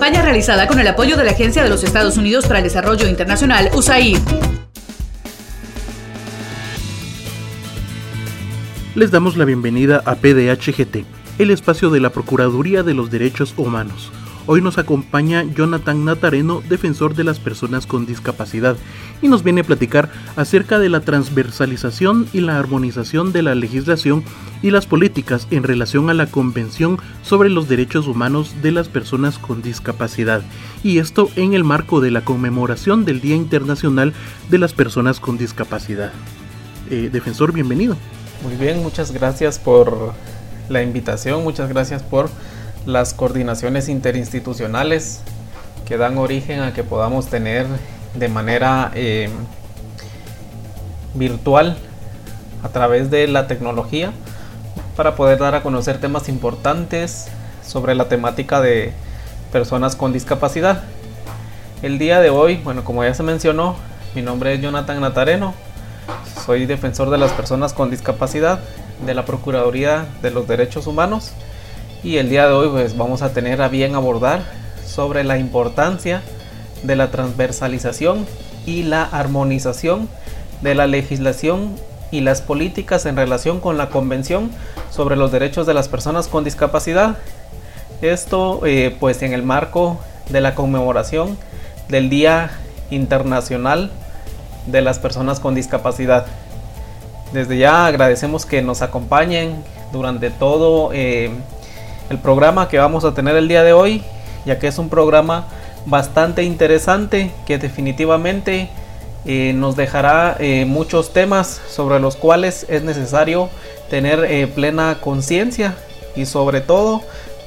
Campaña realizada con el apoyo de la Agencia de los Estados Unidos para el Desarrollo Internacional, USAID. Les damos la bienvenida a PDHGT, el espacio de la Procuraduría de los Derechos Humanos Hoy nos acompaña Jonathan Natareno, defensor de las personas con discapacidad, y nos viene a platicar acerca de la transversalización y la armonización de la legislación y las políticas en relación a la Convención sobre los Derechos Humanos de las Personas con Discapacidad, y esto en el marco de la conmemoración del Día Internacional de las Personas con Discapacidad. Eh, defensor, bienvenido. Muy bien, muchas gracias por la invitación, muchas gracias por las coordinaciones interinstitucionales que dan origen a que podamos tener de manera eh, virtual a través de la tecnología para poder dar a conocer temas importantes sobre la temática de personas con discapacidad. El día de hoy, bueno, como ya se mencionó, mi nombre es Jonathan Natareno, soy defensor de las personas con discapacidad de la Procuraduría de los Derechos Humanos y el día de hoy pues vamos a tener a bien abordar sobre la importancia de la transversalización y la armonización de la legislación y las políticas en relación con la Convención sobre los Derechos de las Personas con Discapacidad. Esto eh, pues en el marco de la conmemoración del Día Internacional de las Personas con Discapacidad. Desde ya agradecemos que nos acompañen durante todo eh, el programa que vamos a tener el día de hoy, ya que es un programa bastante interesante que definitivamente eh, nos dejará eh, muchos temas sobre los cuales es necesario tener eh, plena conciencia y sobre todo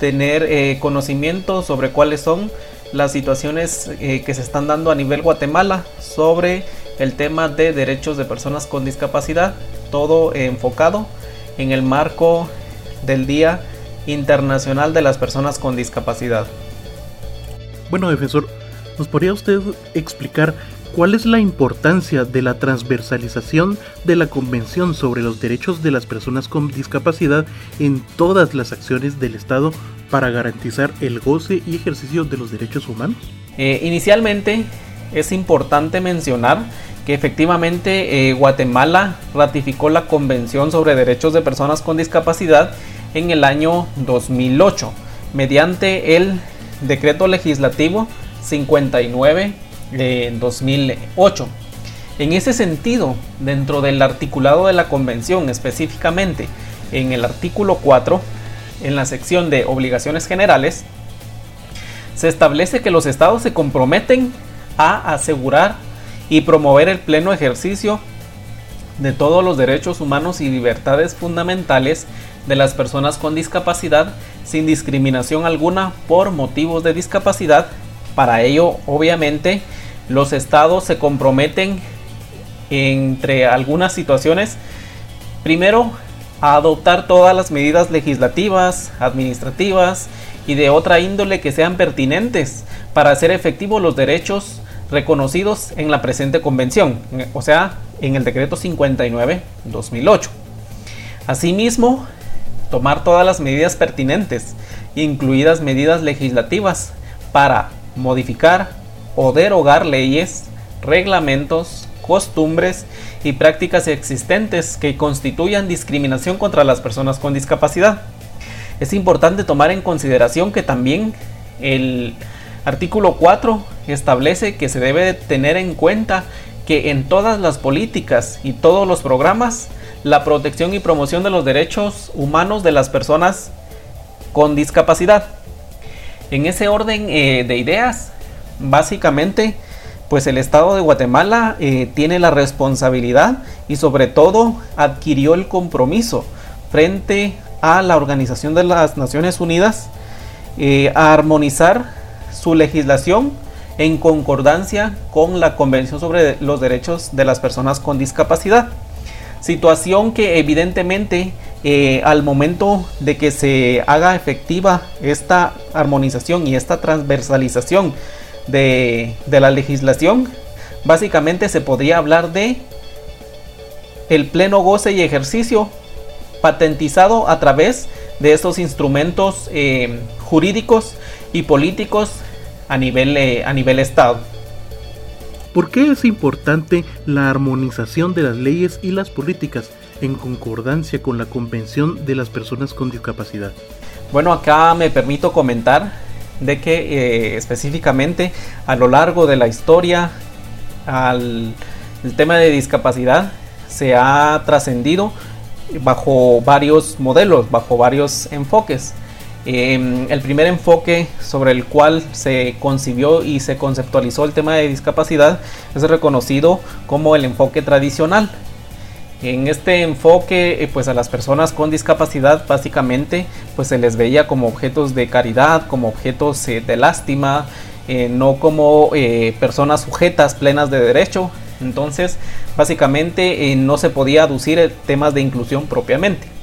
tener conocimiento sobre cuáles son las situaciones que se están dando a nivel Guatemala sobre el tema de derechos de personas con discapacidad, todo enfocado en el marco del día Internacional de las Personas con Discapacidad. Bueno, defensor, ¿nos podría usted explicar cuál es la importancia de la transversalización de la Convención sobre los Derechos de las Personas con Discapacidad en todas las acciones del Estado para garantizar el goce y ejercicio de los derechos humanos? Eh, inicialmente, es importante mencionar que efectivamente eh, Guatemala ratificó la Convención sobre Derechos de Personas con Discapacidad en el año 2008 mediante el decreto legislativo 59 de 2008. En ese sentido, dentro del articulado de la convención, específicamente en el artículo 4, en la sección de obligaciones generales, se establece que los estados se comprometen a asegurar y promover el pleno ejercicio de todos los derechos humanos y libertades fundamentales de las personas con discapacidad sin discriminación alguna por motivos de discapacidad. Para ello, obviamente, los estados se comprometen entre algunas situaciones, primero, a adoptar todas las medidas legislativas, administrativas y de otra índole que sean pertinentes para hacer efectivos los derechos reconocidos en la presente convención, o sea, en el decreto 59-2008. Asimismo, tomar todas las medidas pertinentes, incluidas medidas legislativas, para modificar o derogar leyes, reglamentos, costumbres y prácticas existentes que constituyan discriminación contra las personas con discapacidad. Es importante tomar en consideración que también el artículo 4 establece que se debe tener en cuenta que en todas las políticas y todos los programas la protección y promoción de los derechos humanos de las personas con discapacidad. En ese orden eh, de ideas, básicamente, pues el Estado de Guatemala eh, tiene la responsabilidad y sobre todo adquirió el compromiso frente a la Organización de las Naciones Unidas eh, a armonizar su legislación en concordancia con la Convención sobre los Derechos de las Personas con Discapacidad. Situación que evidentemente eh, al momento de que se haga efectiva esta armonización y esta transversalización de, de la legislación, básicamente se podría hablar de el pleno goce y ejercicio patentizado a través de estos instrumentos eh, jurídicos y políticos a nivel, eh, a nivel Estado. ¿Por qué es importante la armonización de las leyes y las políticas en concordancia con la Convención de las Personas con Discapacidad? Bueno, acá me permito comentar de que eh, específicamente a lo largo de la historia al el tema de discapacidad se ha trascendido bajo varios modelos, bajo varios enfoques. Em, el primer enfoque sobre el cual se concibió y se conceptualizó el tema de discapacidad es reconocido como el enfoque tradicional. En este enfoque, eh, pues a las personas con discapacidad básicamente pues se les veía como objetos de caridad, como objetos eh, de lástima, eh, no como personas sujetas plenas de derecho, entonces, básicamente no se podía aducir temas de inclusión propiamente.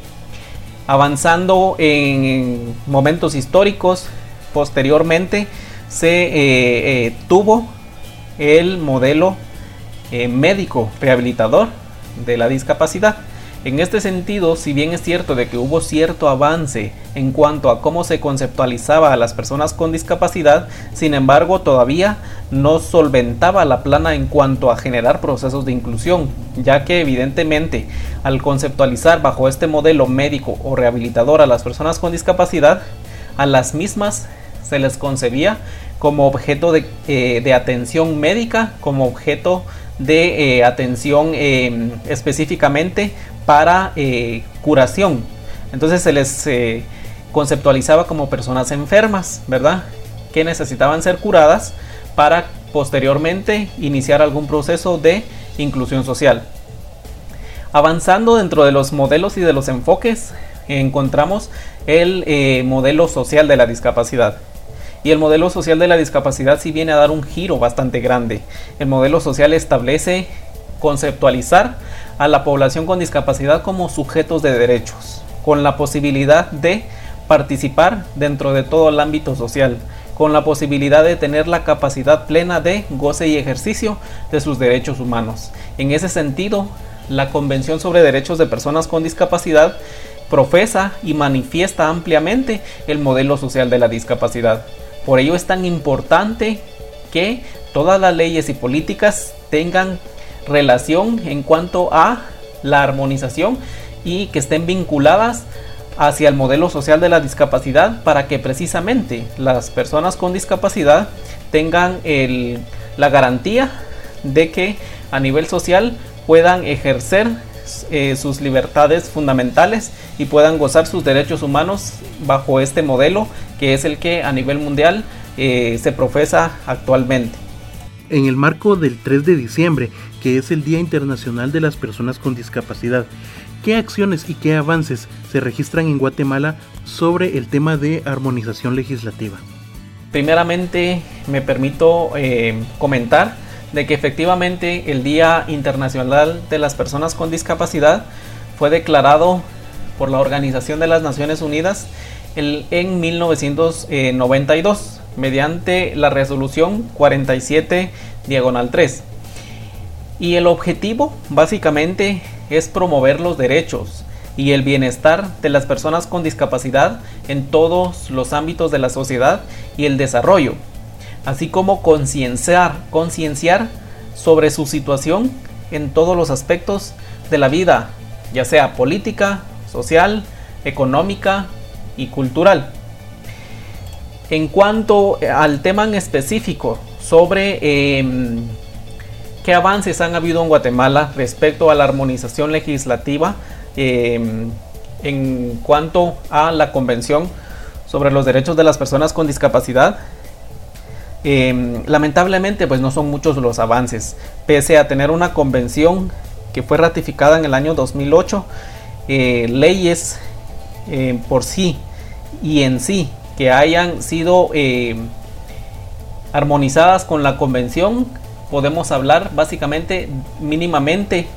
Avanzando en momentos históricos, posteriormente se eh, eh, tuvo el modelo médico rehabilitador de la discapacidad en este sentido, si bien es cierto de que hubo cierto avance en cuanto a cómo se conceptualizaba a las personas con discapacidad, sin embargo todavía no solventaba la plana en cuanto a generar procesos de inclusión, ya que evidentemente al conceptualizar bajo este modelo médico o rehabilitador a las personas con discapacidad, a las mismas se les concebía como objeto de, eh, atención médica, como objeto de eh, atención eh, específicamente para eh, curación. Entonces se les conceptualizaba como personas enfermas, ¿verdad? Que necesitaban ser curadas para posteriormente iniciar algún proceso de inclusión social. Avanzando dentro de los modelos y de los enfoques, encontramos el modelo social de la discapacidad. Y el modelo social de la discapacidad sí viene a dar un giro bastante grande. El modelo social establece conceptualizar a la población con discapacidad como sujetos de derechos, con la posibilidad de participar dentro de todo el ámbito social, con la posibilidad de tener la capacidad plena de goce y ejercicio de sus derechos humanos. En ese sentido, la Convención sobre Derechos de Personas con Discapacidad profesa y manifiesta ampliamente el modelo social de la discapacidad. Por ello es tan importante que todas las leyes y políticas tengan relación en cuanto a la armonización y que estén vinculadas hacia el modelo social de la discapacidad para que precisamente las personas con discapacidad tengan la garantía de que a nivel social puedan ejercer eh, sus libertades fundamentales y puedan gozar sus derechos humanos bajo este modelo que es el que a nivel mundial eh, se profesa actualmente. En el marco del 3 de diciembre que es el Día Internacional de las Personas con Discapacidad. ¿Qué acciones y qué avances se registran en Guatemala sobre el tema de armonización legislativa? Primeramente me permito eh, comentar de que efectivamente el Día Internacional de las Personas con Discapacidad fue declarado por la Organización de las Naciones Unidas en 1992 mediante la resolución 47 diagonal 3 y el objetivo básicamente es promover los derechos y el bienestar de las personas con discapacidad en todos los ámbitos de la sociedad y el desarrollo, así como concienciar, concienciar sobre su situación en todos los aspectos de la vida, ya sea política, social, económica y cultural. En cuanto al tema en específico sobre em, ¿Qué avances han habido en Guatemala respecto a la armonización legislativa em, en cuanto a la Convención sobre los Derechos de las Personas con Discapacidad? Em, lamentablemente, pues no son muchos los avances, pese a tener una convención que fue ratificada en el año 2008 leyes por sí y en sí que hayan sido armonizadas con la convención, podemos hablar básicamente mínimamente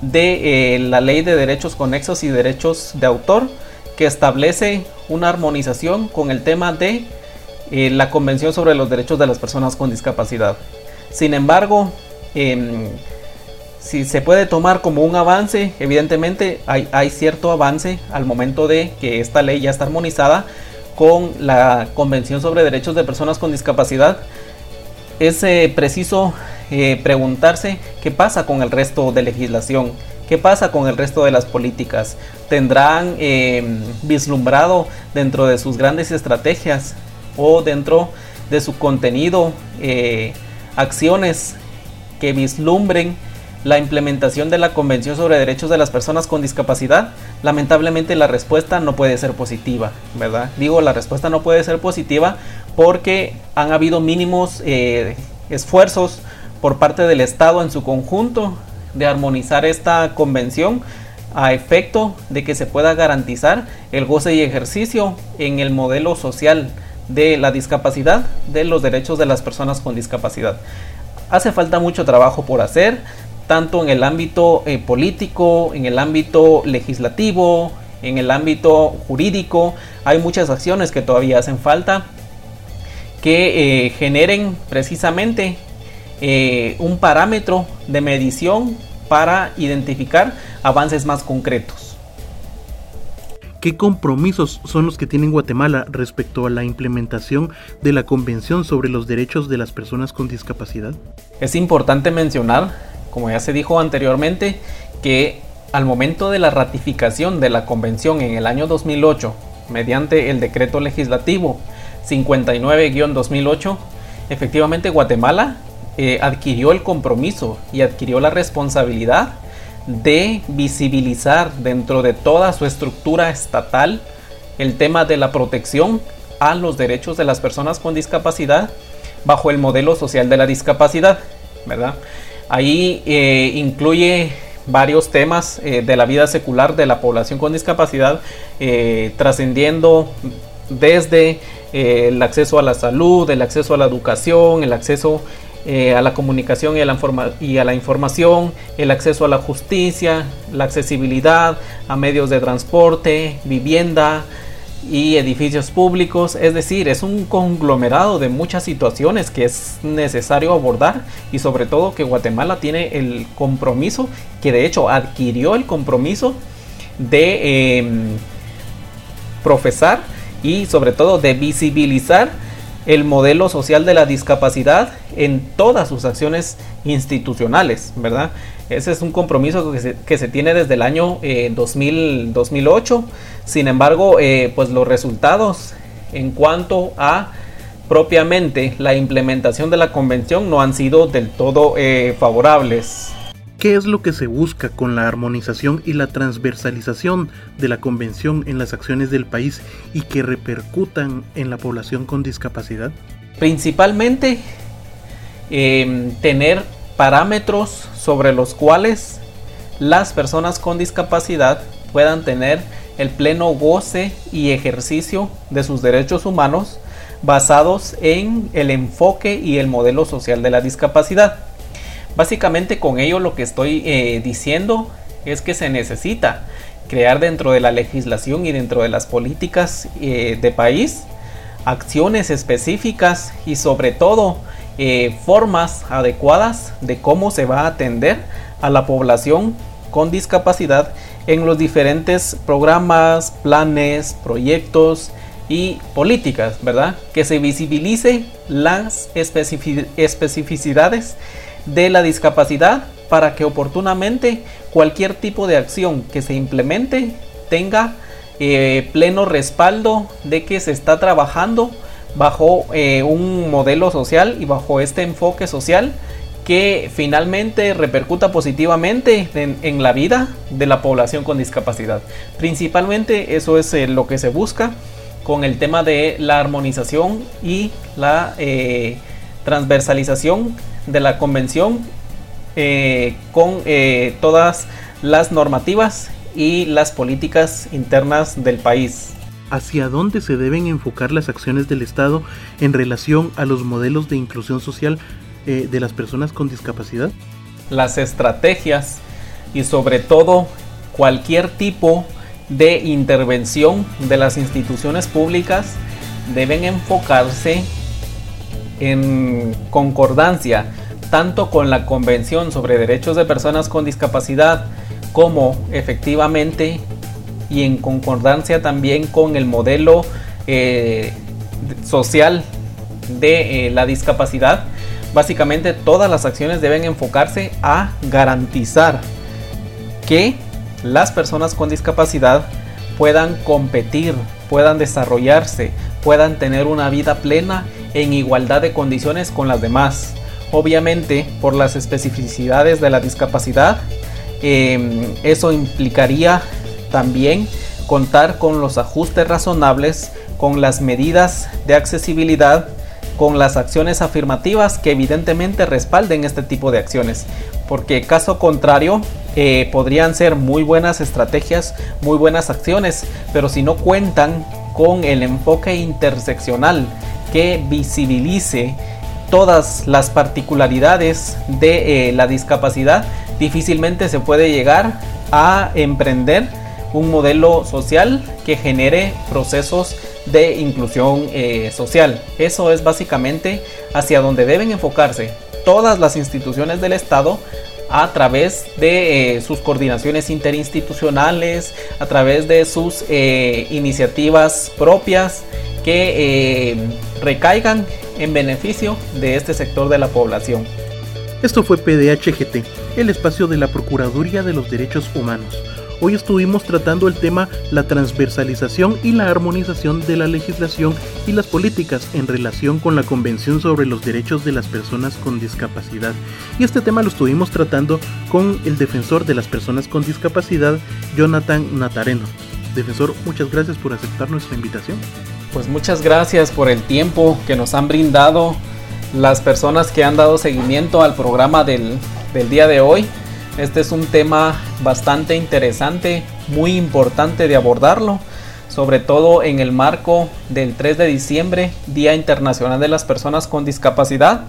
de la ley de derechos conexos y derechos de autor que establece una armonización con el tema de eh, la Convención sobre los Derechos de las Personas con Discapacidad. Sin embargo, em, si se puede tomar como un avance, evidentemente hay, hay, cierto avance al momento de que esta ley ya está armonizada con la Convención sobre Derechos de Personas con Discapacidad. Es eh, preciso eh, preguntarse qué pasa con el resto de legislación ¿Qué pasa con el resto de las políticas? ¿Tendrán em, vislumbrado dentro de sus grandes estrategias o dentro de su contenido eh, acciones que vislumbren la implementación de la Convención sobre Derechos de las Personas con Discapacidad? Lamentablemente la respuesta no puede ser positiva, ¿verdad? Digo, la respuesta no puede ser positiva porque han habido mínimos eh, esfuerzos por parte del Estado en su conjunto de armonizar esta convención a efecto de que se pueda garantizar el goce y ejercicio en el modelo social de la discapacidad, de los derechos de las personas con discapacidad. Hace falta mucho trabajo por hacer, tanto en el ámbito eh, político, en el ámbito legislativo, en el ámbito jurídico. Hay muchas acciones que todavía hacen falta que eh, generen precisamente eh, un parámetro de medición para identificar avances más concretos. ¿Qué compromisos son los que tiene Guatemala respecto a la implementación de la Convención sobre los Derechos de las Personas con Discapacidad? Es importante mencionar, como ya se dijo anteriormente, que al momento de la ratificación de la Convención en el año 2008, mediante el decreto legislativo 59-2008, efectivamente Guatemala eh, adquirió el compromiso y adquirió la responsabilidad de visibilizar dentro de toda su estructura estatal el tema de la protección a los derechos de las personas con discapacidad bajo el modelo social de la discapacidad, ¿verdad? Ahí eh, incluye varios temas eh, de la vida secular de la población con discapacidad, trascendiendo desde el acceso a la salud, el acceso a la educación, el acceso eh, a la comunicación y a la, información, el acceso a la justicia, la accesibilidad a medios de transporte, vivienda y edificios públicos. Es decir, es un conglomerado de muchas situaciones que es necesario abordar y sobre todo que Guatemala tiene el compromiso, que de hecho adquirió el compromiso de em, profesar y sobre todo de visibilizar el modelo social de la discapacidad en todas sus acciones institucionales, ¿verdad? Ese es un compromiso que se, tiene desde el año 2000, eh, 2008. Sin embargo, eh, pues los resultados en cuanto a propiamente la implementación de la convención no han sido del todo eh, favorables. ¿Qué es lo que se busca con la armonización y la transversalización de la convención en las acciones del país y que repercutan en la población con discapacidad? Principalmente em, tener parámetros sobre los cuales las personas con discapacidad puedan tener el pleno goce y ejercicio de sus derechos humanos basados en el enfoque y el modelo social de la discapacidad. Básicamente con ello lo que estoy eh, diciendo es que se necesita crear dentro de la legislación y dentro de las políticas eh, de país acciones específicas y sobre todo eh, formas adecuadas de cómo se va a atender a la población con discapacidad en los diferentes programas, planes, proyectos y políticas, ¿verdad? Que se visibilice las especificidades de la discapacidad para que oportunamente cualquier tipo de acción que se implemente tenga eh, pleno respaldo de que se está trabajando bajo eh, un modelo social y bajo este enfoque social que finalmente repercuta positivamente en, la vida de la población con discapacidad. Principalmente eso es eh, lo que se busca con el tema de la armonización y la transversalización de la convención eh, con eh, todas las normativas y las políticas internas del país. ¿Hacia dónde se deben enfocar las acciones del Estado en relación a los modelos de inclusión social eh, de las personas con discapacidad? Las estrategias y sobre todo cualquier tipo de intervención de las instituciones públicas deben enfocarse en concordancia tanto con la Convención sobre Derechos de Personas con Discapacidad como efectivamente y en concordancia también con el modelo eh, social de eh, la discapacidad. Básicamente todas las acciones deben enfocarse a garantizar que las personas con discapacidad puedan competir, puedan desarrollarse, puedan tener una vida plena en igualdad de condiciones con las demás. Obviamente, por las especificidades de la discapacidad, em, eso implicaría también contar con los ajustes razonables, con las medidas de accesibilidad, con las acciones afirmativas que evidentemente respalden este tipo de acciones. Porque caso contrario, eh, podrían ser muy buenas estrategias, muy buenas acciones, pero si no cuentan con el enfoque interseccional que visibilice todas las particularidades de eh, la discapacidad, difícilmente se puede llegar a emprender un modelo social que genere procesos de inclusión eh, social. Eso es básicamente hacia donde deben enfocarse todas las instituciones del Estado a través de eh, sus coordinaciones interinstitucionales, a través de sus iniciativas propias que eh, recaigan en beneficio de este sector de la población. Esto fue PDHGT, el espacio de la Procuraduría de los Derechos Humanos Hoy estuvimos tratando el tema la transversalización y la armonización de la legislación y las políticas en relación con la Convención sobre los Derechos de las Personas con Discapacidad. Y este tema lo estuvimos tratando con el defensor de las personas con discapacidad, Jonathan Natareno. Defensor, muchas gracias por aceptar nuestra invitación. Pues muchas gracias por el tiempo que nos han brindado las personas que han dado seguimiento al programa del, del día de hoy. Este es un tema bastante interesante, muy importante de abordarlo, sobre todo en el marco del 3 de diciembre, Día Internacional de las Personas con Discapacidad,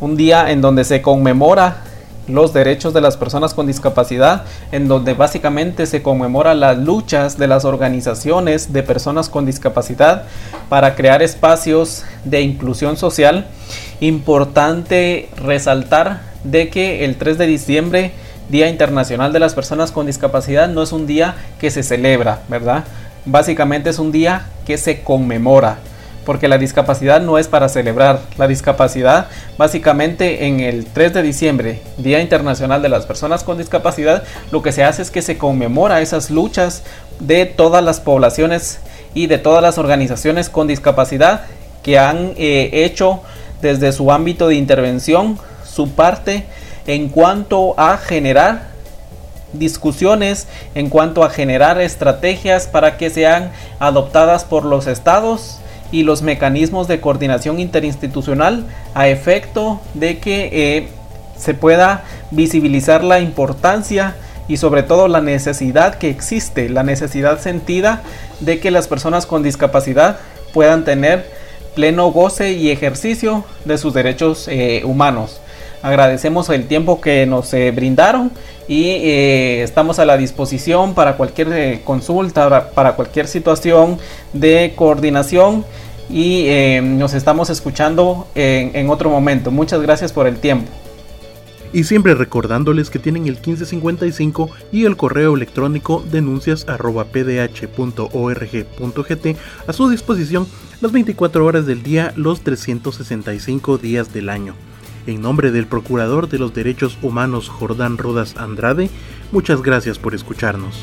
un día en donde se conmemora los derechos de las personas con discapacidad, en donde básicamente se conmemora las luchas de las organizaciones de personas con discapacidad para crear espacios de inclusión social. Importante resaltar de que el 3 de diciembre Día Internacional de las Personas con Discapacidad no es un día que se celebra, ¿verdad? Básicamente es un día que se conmemora, porque la discapacidad no es para celebrar. La discapacidad, básicamente en el 3 de diciembre, Día Internacional de las Personas con Discapacidad, lo que se hace es que se conmemora esas luchas de todas las poblaciones y de todas las organizaciones con discapacidad que han eh, hecho desde su ámbito de intervención su parte en cuanto a generar discusiones, en cuanto a generar estrategias para que sean adoptadas por los estados y los mecanismos de coordinación interinstitucional a efecto de que eh, se pueda visibilizar la importancia y sobre todo la necesidad que existe, la necesidad sentida de que las personas con discapacidad puedan tener pleno goce y ejercicio de sus derechos eh, humanos. Agradecemos el tiempo que nos eh, brindaron y eh, estamos a la disposición para cualquier eh, consulta, para cualquier situación de coordinación y nos estamos escuchando en, otro momento. Muchas gracias por el tiempo. Y siempre recordándoles que tienen el 1555 y el correo electrónico denuncias.pdh.org.gt a su disposición las 24 horas del día, los 365 días del año. En nombre del Procurador de los Derechos Humanos Jordán Rodas Andrade, muchas gracias por escucharnos.